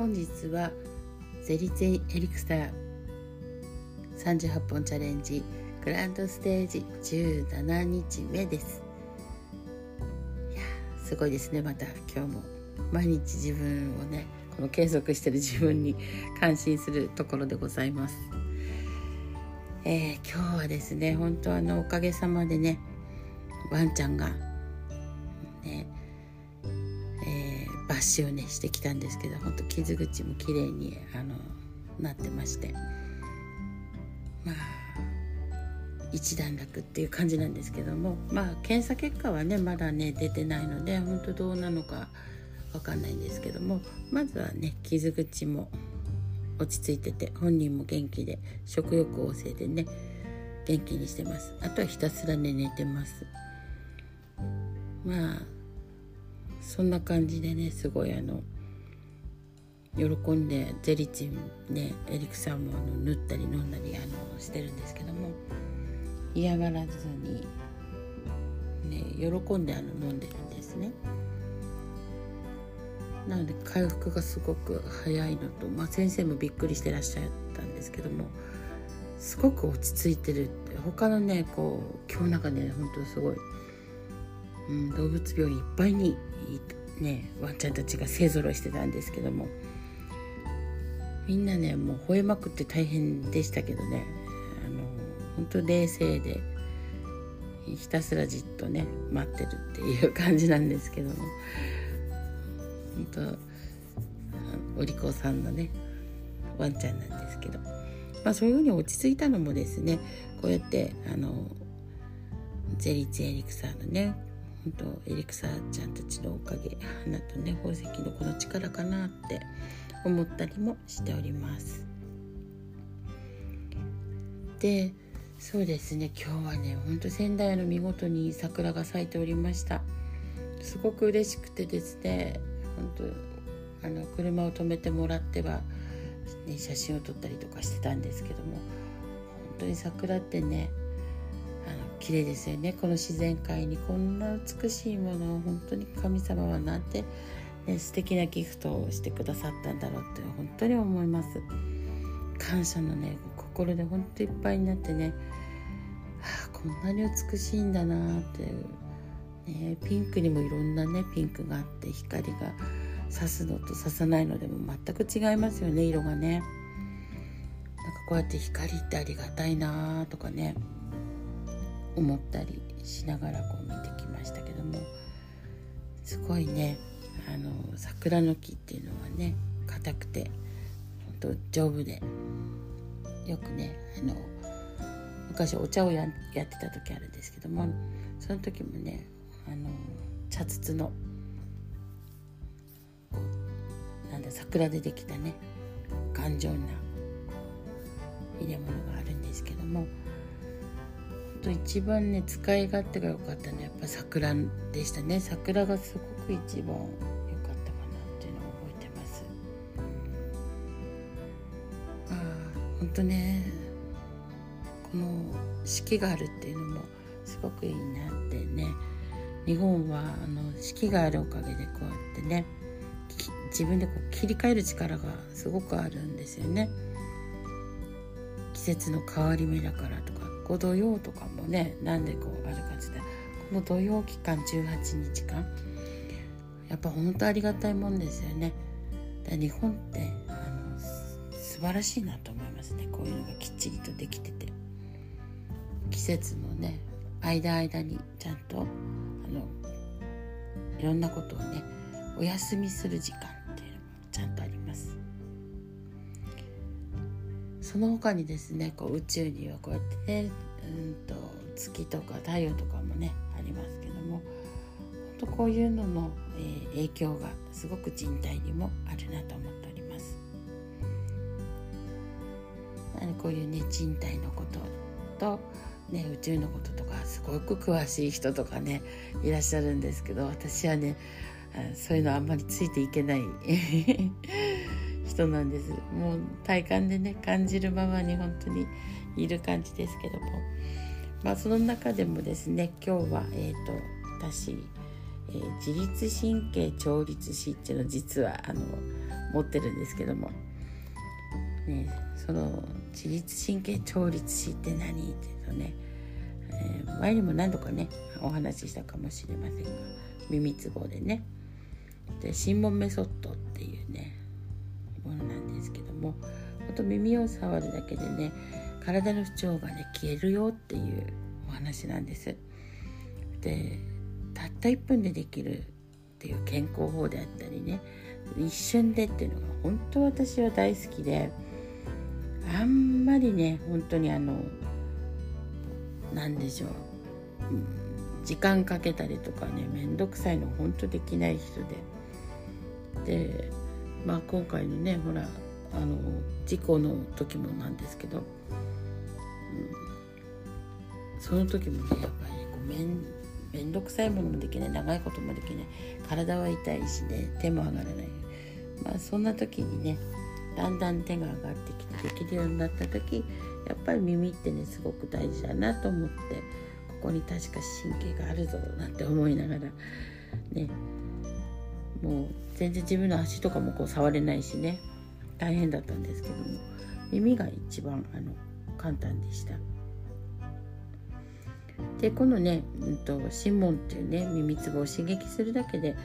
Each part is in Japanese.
本日はゼリゼエリクサー38本チャレンジグランドステージ17日目です。いやすごいですねまた。今日も。毎日自分をねこの継続してる自分に感心するところでございます。えー、今日はですね本当あのおかげさまでねワンちゃんがねえー、抜歯をねしてきたんですけど本当傷口も綺麗にあのなってまして。まあ一段落っていう感じなんですけどもまあ検査結果はねまだね出てないので本当どうなのかわかんないんですけどもまずはね傷口も落ち着いてて本人も元気で食欲旺盛でね元気にしてます。あとはひたすらね寝てます。まあそんな感じでねすごいあの喜んでゼリチンねエリクサーもあの塗ったり飲んだりあのしてるんですけども嫌がらずにね喜んであの飲んでるんですね。なので回復がすごく早いのと、まあ、先生もびっくりしてらっしゃったんですけどもすごく落ち着いてるって他のねこう今日なんかね本当すごい、うん、動物病院いっぱいにねワンちゃんたちが勢ぞろいしてたんですけども。みんなねもう吠えまくって大変でしたけどね。あの本当冷静でひたすらじっとね待ってるっていう感じなんですけども。本当お利口さんのねワンちゃんなんですけど、まあ、そういうふうに落ち着いたのもですねこうやってあのゼリツエリクサーのね本当エリクサーちゃんたちのおかげ花とね宝石のこの力かなって思ったりもしております。でそうですね今日はねほんと仙台の見事に桜が咲いておりましたすごく嬉しくてですね本当あの車を止めてもらっては、ね、写真を撮ったりとかしてたんですけども本当に桜ってね綺麗ですよね。この自然界にこんな美しいものを本当に神様はなんて、ね、素敵なギフトをしてくださったんだろうって本当に思います。感謝のね心で本当いっぱいになってね、はあ、こんなに美しいんだなあっていうね、ピンクにもいろんなねピンクがあって光が刺すのと刺さないのでも全く違いますよね色がね。なんかこうやって光ってありがたいなあとかね。思ったりしながらこう見てきましたけどもすごいねあの桜の木っていうのはね硬くて本当丈夫でよくねあの昔お茶をやってた時あるんですけどもその時もねあの茶筒のなんだ桜でできたね頑丈な入れ物があるんですけどもと一番ね使い勝手が良かったのはやっぱ桜でしたね。桜がすごく一番良かったかなっていうのを覚えてます。ああ本当ね。この四季があるっていうのもすごくいいなってね。日本はあの四季があるおかげでこうやってね自分でこう切り替える力がすごくあるんですよね。季節の変わり目だからとか。こう土曜とかもねなんでこうあるかって言ったらこの土曜期間18日間やっぱ本当ありがたいもんですよね。だ日本ってあの素晴らしいなと思いますね。こういうのがきっちりとできてて。季節のね間間にちゃんとあのいろんなことをねお休みする時間っていうのもちゃんとありその他にですねこう宇宙にはこうやってねうんと月とか太陽とかもねありますけども本当こういうのの、えー、影響がすごく人体にもあるなと思っております。こういうね人体のこととね、宇宙のこととかすごく詳しい人とかねいらっしゃるんですけど私はねそういうのあんまりついていけない人なんです。もう体感でね感じるままに本当にいる感じですけども。まあその中でもですね今日はえっ、ー、と私、えー、自律神経調律師っていうの実はあの持ってるんですけども、ね、その自律神経調律師って何？っていうとね、えー、前にも何度かねお話ししたかもしれませんが耳つぼでね。で心門メソッドってですけどもほんと耳を触るだけでね体の不調がね消えるよっていうお話なんです。でたった1分でできるっていう健康法であったりね一瞬でっていうのが本当私は大好きであんまりね本当にあの何でしょう、時間かけたりとかね面倒くさいの本当できない人ででまあ今回のねほらあの事故の時もなんですけど、うん、その時もねやっぱりこう面面倒くさいものもできない。長いこともできない。体は痛いしね手も上がらない。まあそんな時にねだんだん手が上がってきてできるようになった時やっぱり耳ってねすごく大事だなと思ってここに確か神経があるぞなんて思いながらね。もう全然自分の足とかもこう触れないしね。大変だったんですけども耳が一番あの簡単でした。でこのね、うんと、シモンっていうね耳つぼを刺激するだけで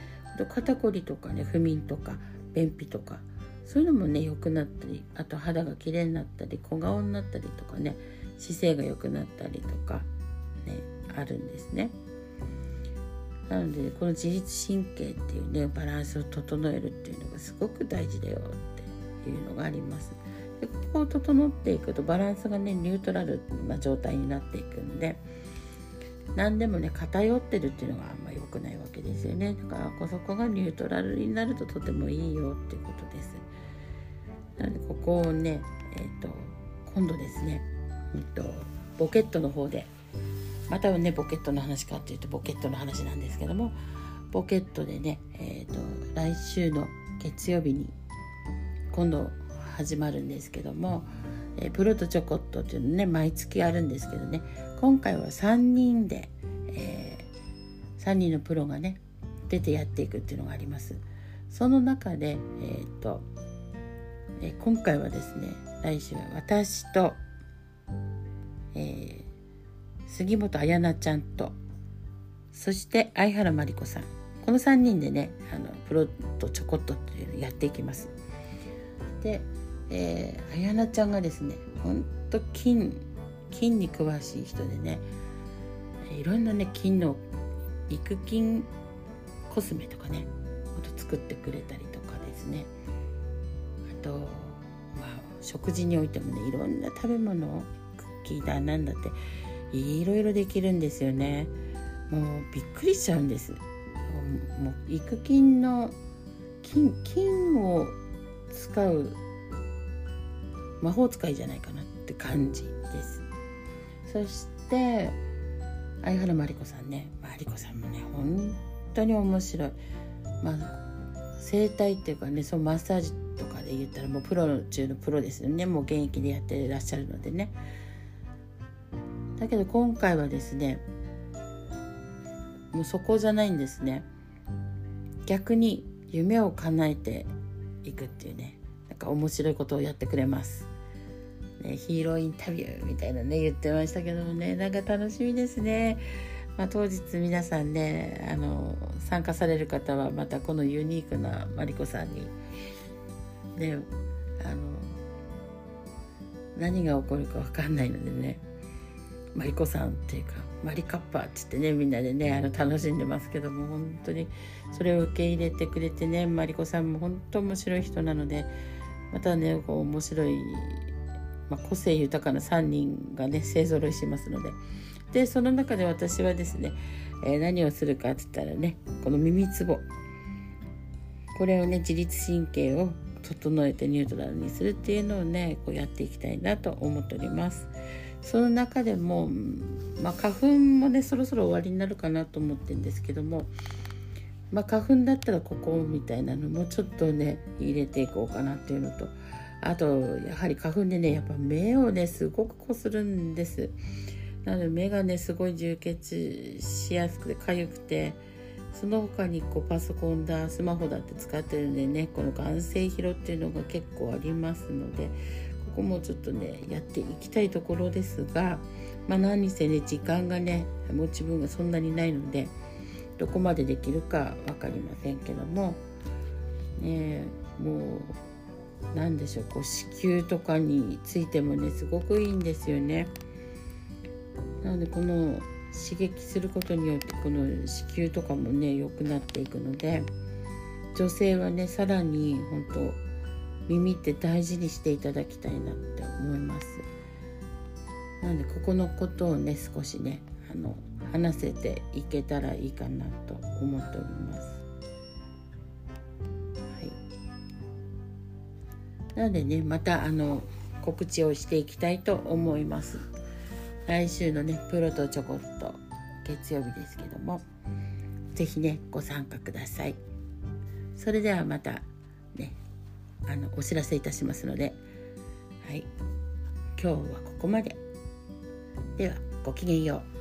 肩こりとかね不眠とか便秘とかそういうのもね良くなったりあと肌が綺麗になったり小顔になったりとかね姿勢が良くなったりとかねあるんですね。なのでこの自律神経っていうねバランスを整えるっていうのがすごく大事だよってていうのがあります。でここを整っていくとバランスがねニュートラルな状態になっていくんで何でもね偏ってるっていうのがあんま良くないわけですよねだからこそこがニュートラルになるととてもいいよっていうことです。なのでここをねえっ、ー、と今度ですね、えっと、ボケットの方でまたねボケットの話かっていうとボケットの話なんですけどもボケットでね、えーと、来週の月曜日に今度始まるんですけども、え、プロとチョコットっていうのね毎月あるんですけどね今回は3人で、えー、3人のプロがね出てやっていくっていうのがあります。その中で、えーとえー、今回はですね来週は私と、え、杉本彩菜ちゃんとそして相原真理子さんこの3人でねあのプロとちょこっとっていうのをやっていきます。で、えー、彩菜ちゃんがですねほんと金金に詳しい人でねいろんなね金の育金コスメとかね作ってくれたりとかですね。あと、まあ、食事においてもねいろんな食べ物クッキーだなんだっていろいろできるんですよね。もうびっくりしちゃうんです。もう育金の金金を使う魔法使いじゃないかなって感じです。そして相原真理子さんね。真理子さんもね本当に面白い。まあ整体っていうかねそのマッサージとかで言ったらもうプロ中のプロですよね。もう現役でやってらっしゃるのでね。だけど今回はですねもうそこじゃないんですね。逆に夢を叶えていくっていうね。なんか面白いことをやってくれます、ね、ヒーローインタビューみたいなね言ってましたけどもねなんか楽しみですね。まあ、当日皆さんねあの参加される方はまたこのユニークなマリコさんにねあの何が起こるか分かんないのでねマリコさんっていうかマリカッパーって言ってねみんなでねあの楽しんでますけども本当にそれを受け入れてくれてねマリコさんも本当面白い人なのでまたねこう面白い、まあ、個性豊かな3人がね勢ぞろいしますのででその中で私はですね、えー、何をするかって言ったらねこの耳つぼこれをね自律神経を整えてニュートラルにするっていうのをねこうやっていきたいなと思っております。その中でも、まあ、花粉もねそろそろ終わりになるかなと思ってるんですけども、まあ、花粉だったらここみたいなのもちょっとね入れていこうかなっていうのとあとやはり花粉でねやっぱ目をねすごくこするんです。なので目がねすごい充血しやすくて痒くてその他にこうパソコンだスマホだって使ってるんでねこの眼性疲労っていうのが結構ありますのでここもちょっとねやっていきたいところですが、まあ、何せね時間がね持ち分がそんなにないのでどこまでできるか分かりませんけどもねもう何でしょうこう子宮とかについてもねすごくいいんですよね。なのでこの刺激することによってこの子宮とかもね良くなっていくので女性はねさらに本当耳って大事にしていただきたいなって思いますなのでここのことをね少しねあの話せていけたらいいかなと思っております。はい。なのでねまたあの告知をしていきたいと思います。来週のねプロとちょこっと月曜日ですけども是非ねご参加ください。それではまたねあのお知らせいたしますのではい。今日はここまで。ではごきげんよう。